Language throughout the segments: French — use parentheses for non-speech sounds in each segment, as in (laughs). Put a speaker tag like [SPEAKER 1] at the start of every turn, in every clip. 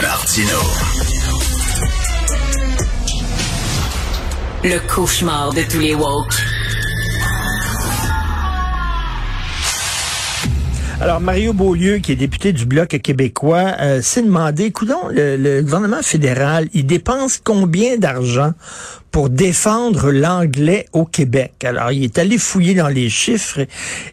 [SPEAKER 1] Martino. Le cauchemar de tous les woke.
[SPEAKER 2] Alors, Mario Beaulieu, qui est député du Bloc québécois, euh, s'est demandé, écoutons, le, le, gouvernement fédéral, il dépense combien d'argent pour défendre l'anglais au Québec. Alors, il est allé fouiller dans les chiffres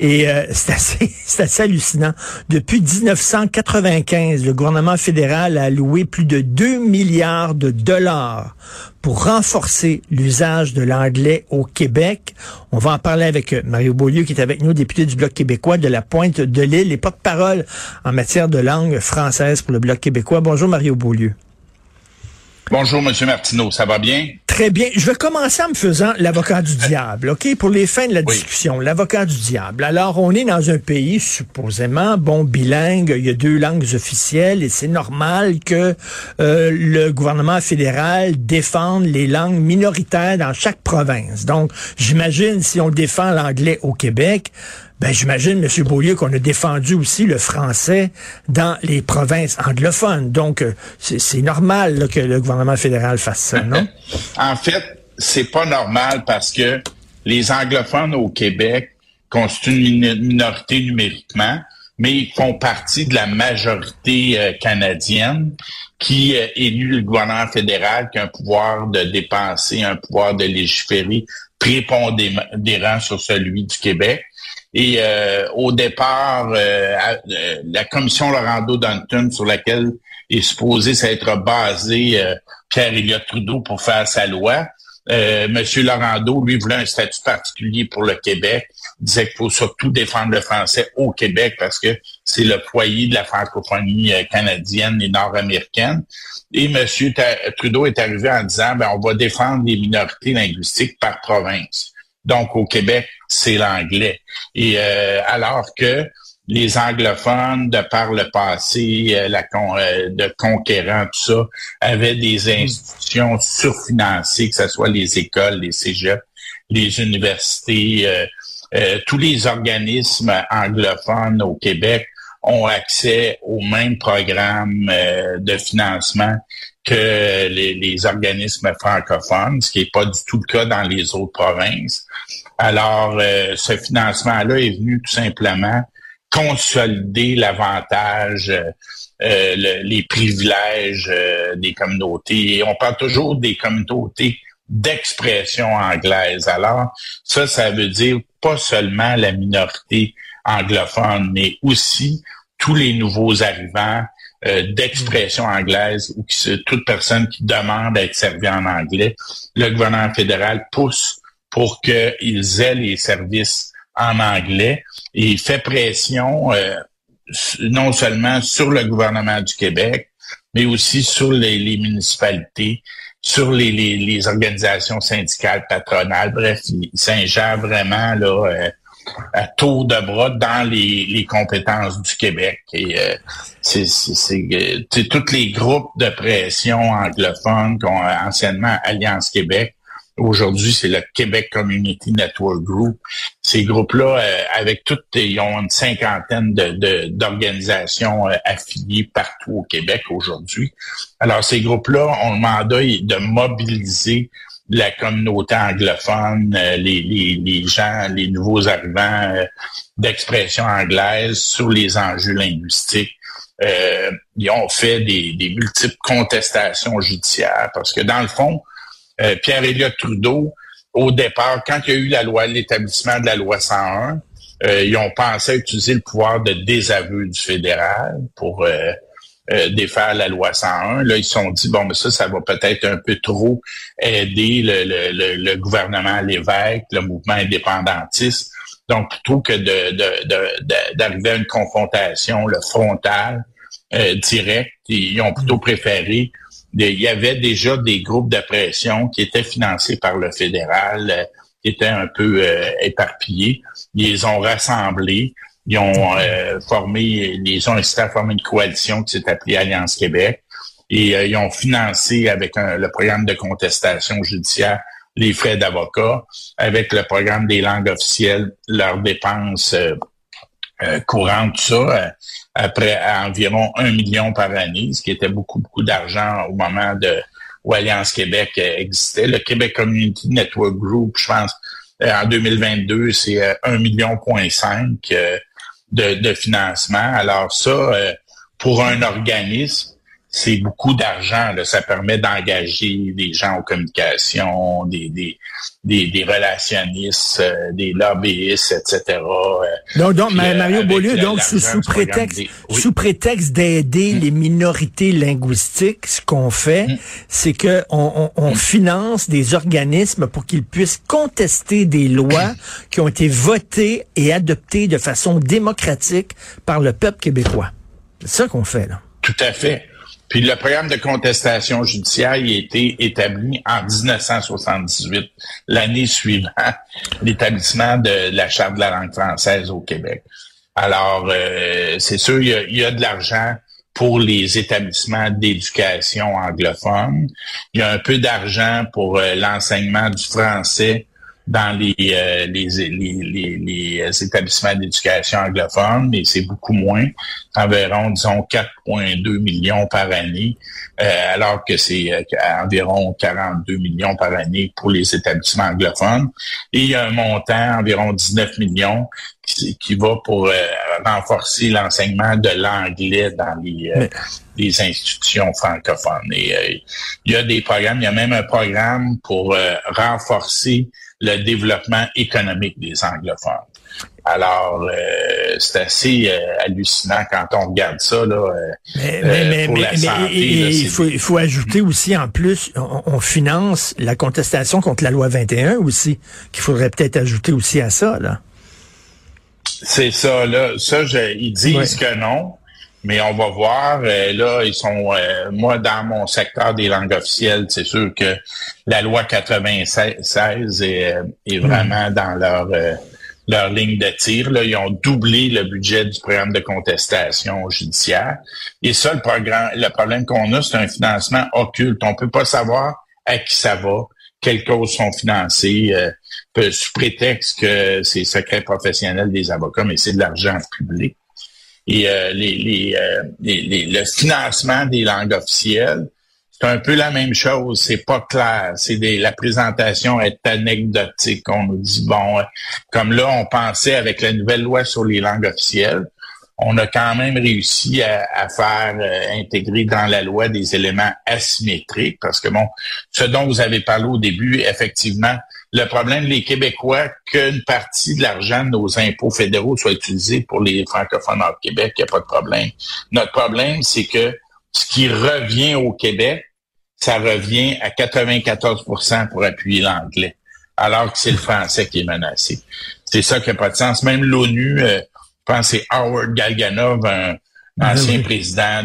[SPEAKER 2] et euh, (laughs) c'est assez, assez hallucinant. Depuis 1995, le gouvernement fédéral a alloué plus de 2 milliards de dollars pour renforcer l'usage de l'anglais au Québec. On va en parler avec euh, Mario Beaulieu, qui est avec nous, député du Bloc québécois de la Pointe de l'Île et porte-parole en matière de langue française pour le Bloc québécois. Bonjour, Mario Beaulieu.
[SPEAKER 3] Bonjour, Monsieur Martineau, ça va bien?
[SPEAKER 2] Très bien. Je vais commencer en me faisant l'avocat du diable, OK? Pour les fins de la discussion, l'avocat du diable. Alors, on est dans un pays supposément, bon, bilingue, il y a deux langues officielles et c'est normal que euh, le gouvernement fédéral défende les langues minoritaires dans chaque province. Donc, j'imagine si on défend l'anglais au Québec, ben, j'imagine, M. Beaulieu, qu'on a défendu aussi le français dans les provinces anglophones. Donc, euh, c'est normal que le gouvernement fédéral fasse ça, non? (laughs)
[SPEAKER 3] en fait, c'est pas normal parce que les anglophones au Québec constituent une minorité numériquement, mais ils font partie de la majorité euh, canadienne qui euh, élu le gouvernement fédéral qui a un pouvoir de dépenser, un pouvoir de légiférer prépondérant sur celui du Québec. Et euh, au départ, euh, euh, la commission Laurando Danton, sur laquelle est supposé s'être basé Pierre Elliott Trudeau pour faire sa loi, Monsieur Laurando, lui, voulait un statut particulier pour le Québec. Il disait qu'il faut surtout défendre le français au Québec parce que c'est le foyer de la francophonie canadienne et nord-américaine. Et Monsieur Trudeau est arrivé en disant, ben, on va défendre les minorités linguistiques par province. Donc, au Québec, c'est l'anglais. Et euh, alors que les anglophones, de par le passé, euh, la euh, de conquérants, tout ça, avaient des institutions surfinancées, que ce soit les écoles, les cégeps, les universités, tous les organismes anglophones au Québec ont accès au même programme de financement que les, organismes francophones, ce qui n'est pas du tout le cas dans les autres provinces. Alors, euh, ce financement-là est venu tout simplement consolider l'avantage, euh, les privilèges euh, des communautés. on parle toujours des communautés d'expression anglaise. Alors, ça, ça veut dire pas seulement la minorité anglophone, mais aussi tous les nouveaux arrivants euh, d'expression anglaise ou qui, toute personne qui demande à être servie en anglais, le gouvernement fédéral pousse pour qu'ils aient les services en anglais et il fait pression euh, non seulement sur le gouvernement du Québec, mais aussi sur les, municipalités, sur les, organisations syndicales, patronales. Bref, s'ingère vraiment là, euh, à tour de bras dans les, les compétences du Québec. Et euh, c'est euh, tous les groupes de pression anglophones qu'on a anciennement Alliance Québec. Aujourd'hui, c'est le Québec Community Network Group. Ces groupes-là, euh, avec toutes, ils ont une cinquantaine de d'organisations affiliées partout au Québec aujourd'hui. Alors, ces groupes-là ont le mandat de mobiliser la communauté anglophone, euh, les, les, les, gens, les nouveaux arrivants euh, d'expression anglaise sur les enjeux linguistiques. Euh, ils ont fait des, des, multiples contestations judiciaires parce que dans le fond, Pierre Elliott Trudeau, au départ, quand il y a eu la loi, l'établissement de la loi 101, ils ont pensé utiliser le pouvoir de désaveu du fédéral pour euh, défaire la loi 101. Là, ils se sont dit, bon, mais ça, ça va peut-être un peu trop aider le, le, le, gouvernement, l'évêque, le mouvement indépendantiste. Donc, plutôt que de, d'arriver à une confrontation le frontale, euh, directe, ils ont plutôt préféré il y avait déjà des groupes de pression qui étaient financés par le fédéral, euh, qui étaient un peu euh, éparpillés. Ils ont rassemblés. Ils ont euh, formé, ils ont incité à former une coalition qui s'est appelée Alliance Québec. Et euh, ils ont financé avec le programme de contestation judiciaire les frais d'avocat, avec le programme des langues officielles, leurs dépenses euh, courantes, tout ça. après à environ un million par année, ce qui était beaucoup, beaucoup d'argent au moment de où Alliance Québec existait. Le Québec Community Network Group, je pense, en 2022, c'est un million point cinq de, de financement. Alors ça, pour un organisme, c'est beaucoup d'argent. Ça permet d'engager des gens en communication, des, des, des, relationnistes, euh, des lobbyistes, etc.
[SPEAKER 2] Euh. Donc, donc Mario Beaulieu, donc sous, prétexte, sous prétexte d'aider mm. les minorités linguistiques, ce qu'on fait, mm. c'est que on, on, mm. finance des organismes pour qu'ils puissent contester des lois (coughs) qui ont été votées et adoptées de façon démocratique par le peuple québécois. C'est ça qu'on fait, là.
[SPEAKER 3] Tout à fait. Puis le programme de contestation judiciaire a été établi en 1978, l'année suivant (laughs) l'établissement de la Charte de la langue française au Québec. Alors, euh, c'est sûr, il y, a, il y a de l'argent pour les établissements d'éducation anglophones. Il y a un peu d'argent pour euh, l'enseignement du français dans les, euh, les, les, les, établissements d'éducation anglophones, mais c'est beaucoup moins, environ, disons, 4,2 millions par année, euh, alors que c'est euh, environ 42 millions par année pour les établissements anglophones. Et il y a un montant, environ 19 millions, qui, va pour renforcer l'enseignement de l'anglais dans les, les institutions francophones. Et il y a des programmes, il y a même un programme pour renforcer le développement économique des anglophones. Alors, euh, c'est assez euh, hallucinant quand on regarde ça là, euh, mais, mais, pour la santé.
[SPEAKER 2] il, faut, il faut ajouter aussi, en plus, on, finance la contestation contre la loi 21 aussi, qu'il faudrait peut-être ajouter aussi à ça. là.
[SPEAKER 3] C'est ça, là. Ça, ils disent que non. Mais on va voir. Euh, là, ils sont. Euh, moi, dans mon secteur des langues officielles, c'est sûr que la loi 96 est, est hmm. vraiment dans leur leur ligne de tir. Là, ils ont doublé le budget du programme de contestation judiciaire. Et ça, le programme, le problème qu'on a, c'est un financement occulte. On peut pas savoir à qui ça va, quelles causes sont financées, euh, sous prétexte que c'est secret professionnel des avocats, mais c'est de l'argent public et euh, euh, les, les, le financement des langues officielles, c'est un peu la même chose. C'est pas clair. C'est des, la présentation est anecdotique. On nous dit bon, euh, comme là, on pensait avec la nouvelle loi sur les langues officielles, on a quand même réussi à, faire intégrer dans la loi des éléments asymétriques parce que bon, ce dont vous avez parlé au début, effectivement, le problème, les Québécois, qu'une partie de l'argent de nos impôts fédéraux soit utilisé pour les francophones au Québec, il n'y a pas de problème. Notre problème, c'est que ce qui revient au Québec, ça revient à 94% pour appuyer l'anglais, alors que c'est le français qui est menacé. C'est ça qui n'a pas de sens. Même l'ONU, euh, pense que c'est Howard Galganov, un ancien président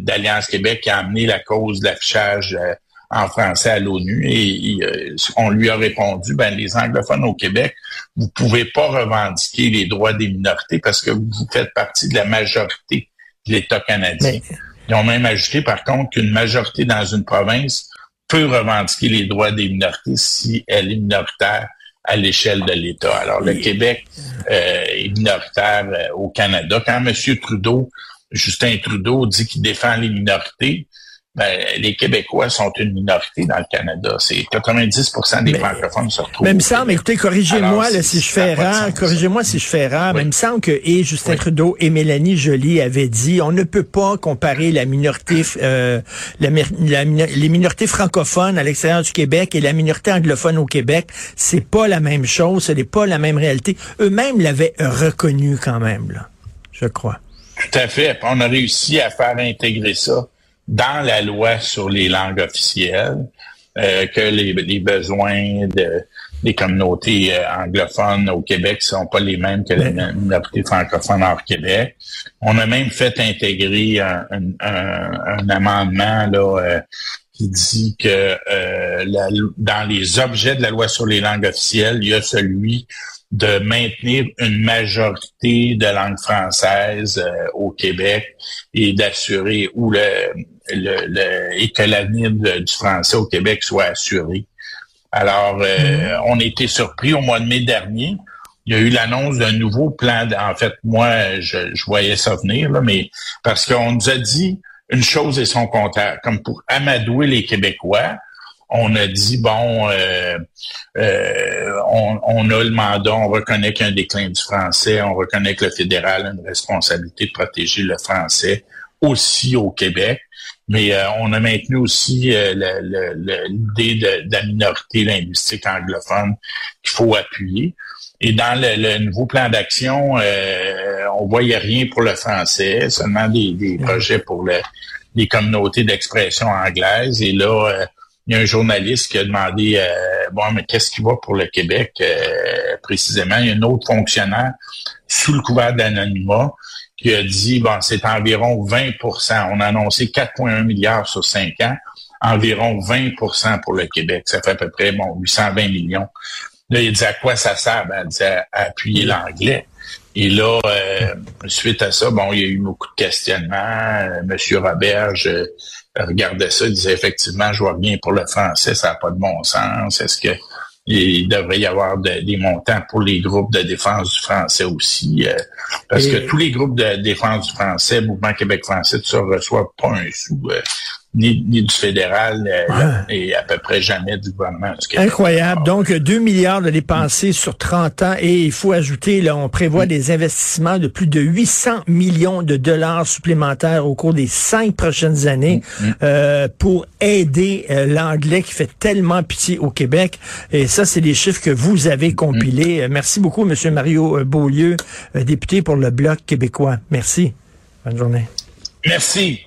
[SPEAKER 3] d'Alliance Québec, qui a amené la cause de l'affichage euh, en français à l'ONU et, euh, on lui a répondu, ben les anglophones au Québec, vous pouvez pas revendiquer les droits des minorités parce que vous faites partie de la majorité de l'État canadien. Ils ont même ajouté par contre qu'une majorité dans une province peut revendiquer les droits des minorités si elle est minoritaire à l'échelle de l'État. Alors le Québec euh, est minoritaire euh, au Canada. Quand M. Trudeau, Justin Trudeau dit qu'il défend les minorités, ben, les Québécois sont une minorité dans le Canada. C'est 90% des francophones se retrouvent.
[SPEAKER 2] Mais il me semble, écoutez, corrigez-moi si je fais erreur, corrigez-moi si je fais erreur, mais il me semble que et Justin Trudeau et Mélanie Joly avaient dit on ne peut pas comparer la minorité euh, la, les minorités francophones à l'extérieur du Québec et la minorité anglophone au Québec, c'est pas la même chose, ce n'est pas la même réalité. Eux-mêmes l'avaient reconnu quand même là, je crois.
[SPEAKER 3] Tout à fait. On a réussi à faire intégrer ça dans la loi sur les langues officielles euh, que les, les, besoins de, des communautés euh, anglophones au Québec sont pas les mêmes que les minorités francophones hors Québec. On a même fait intégrer un, un, amendement là, euh, qui dit que la, dans les objets de la loi sur les langues officielles, il y a celui de maintenir une majorité de langue française au Québec et d'assurer ou le, le, et que l'avenir du français au Québec soit assuré. Alors, euh, mm-hmm. on a été surpris au mois de mai dernier. il y a eu l'annonce d'un nouveau plan. En fait, moi, je, je voyais ça venir, là, mais parce qu'on nous a dit une chose et son contraire, comme pour amadouer les Québécois on a dit bon, euh, euh, on, a le mandat, on reconnaît qu'il y a un déclin du français, on reconnaît que le fédéral a une responsabilité de protéger le français aussi au Québec, mais euh, on a maintenu aussi l'idée de, la minorité linguistique anglophone qu'il faut appuyer. Et dans le, nouveau plan d'action, on voyait rien pour le français, seulement des, projets pour les communautés d'expression anglaise. Et là, il y a un journaliste qui a demandé euh, bon mais qu'est-ce qui va pour le Québec euh, précisément? Il y a un autre fonctionnaire sous le couvert d'anonymat qui a dit bon c'est environ 20% on a annoncé 4,1 milliards sur 5 ans. Environ 20% pour le Québec. Ça fait à peu près bon 820 millions. Là il dit à quoi ça sert? Ben, il dit à, appuyer l'anglais. Et là, euh, suite à ça, bon, il y a eu beaucoup de questionnements. Monsieur Roberge regardait ça, il disait effectivement, je vois bien pour le français, ça n'a pas de bon sens. Est-ce que il devrait y avoir des montants pour les groupes de défense du français aussi, euh, parce que tous les groupes de défense du français, Mouvement Québec français, tout ça, reçoivent pas un sou. Euh, ni, du fédéral euh, et à peu près jamais du gouvernement
[SPEAKER 2] Incroyable. Donc, 2 milliards de dépensés sur 30 ans et il faut ajouter, là, on prévoit des investissements de plus de 800 millions de dollars supplémentaires au cours des cinq prochaines années mm, mm. euh, pour aider euh, l'anglais qui fait tellement pitié au Québec. Et ça, c'est les chiffres que vous avez mm, compilés. Merci beaucoup, Monsieur Mario Beaulieu, député pour le Bloc québécois. Merci. Bonne journée.
[SPEAKER 3] Merci.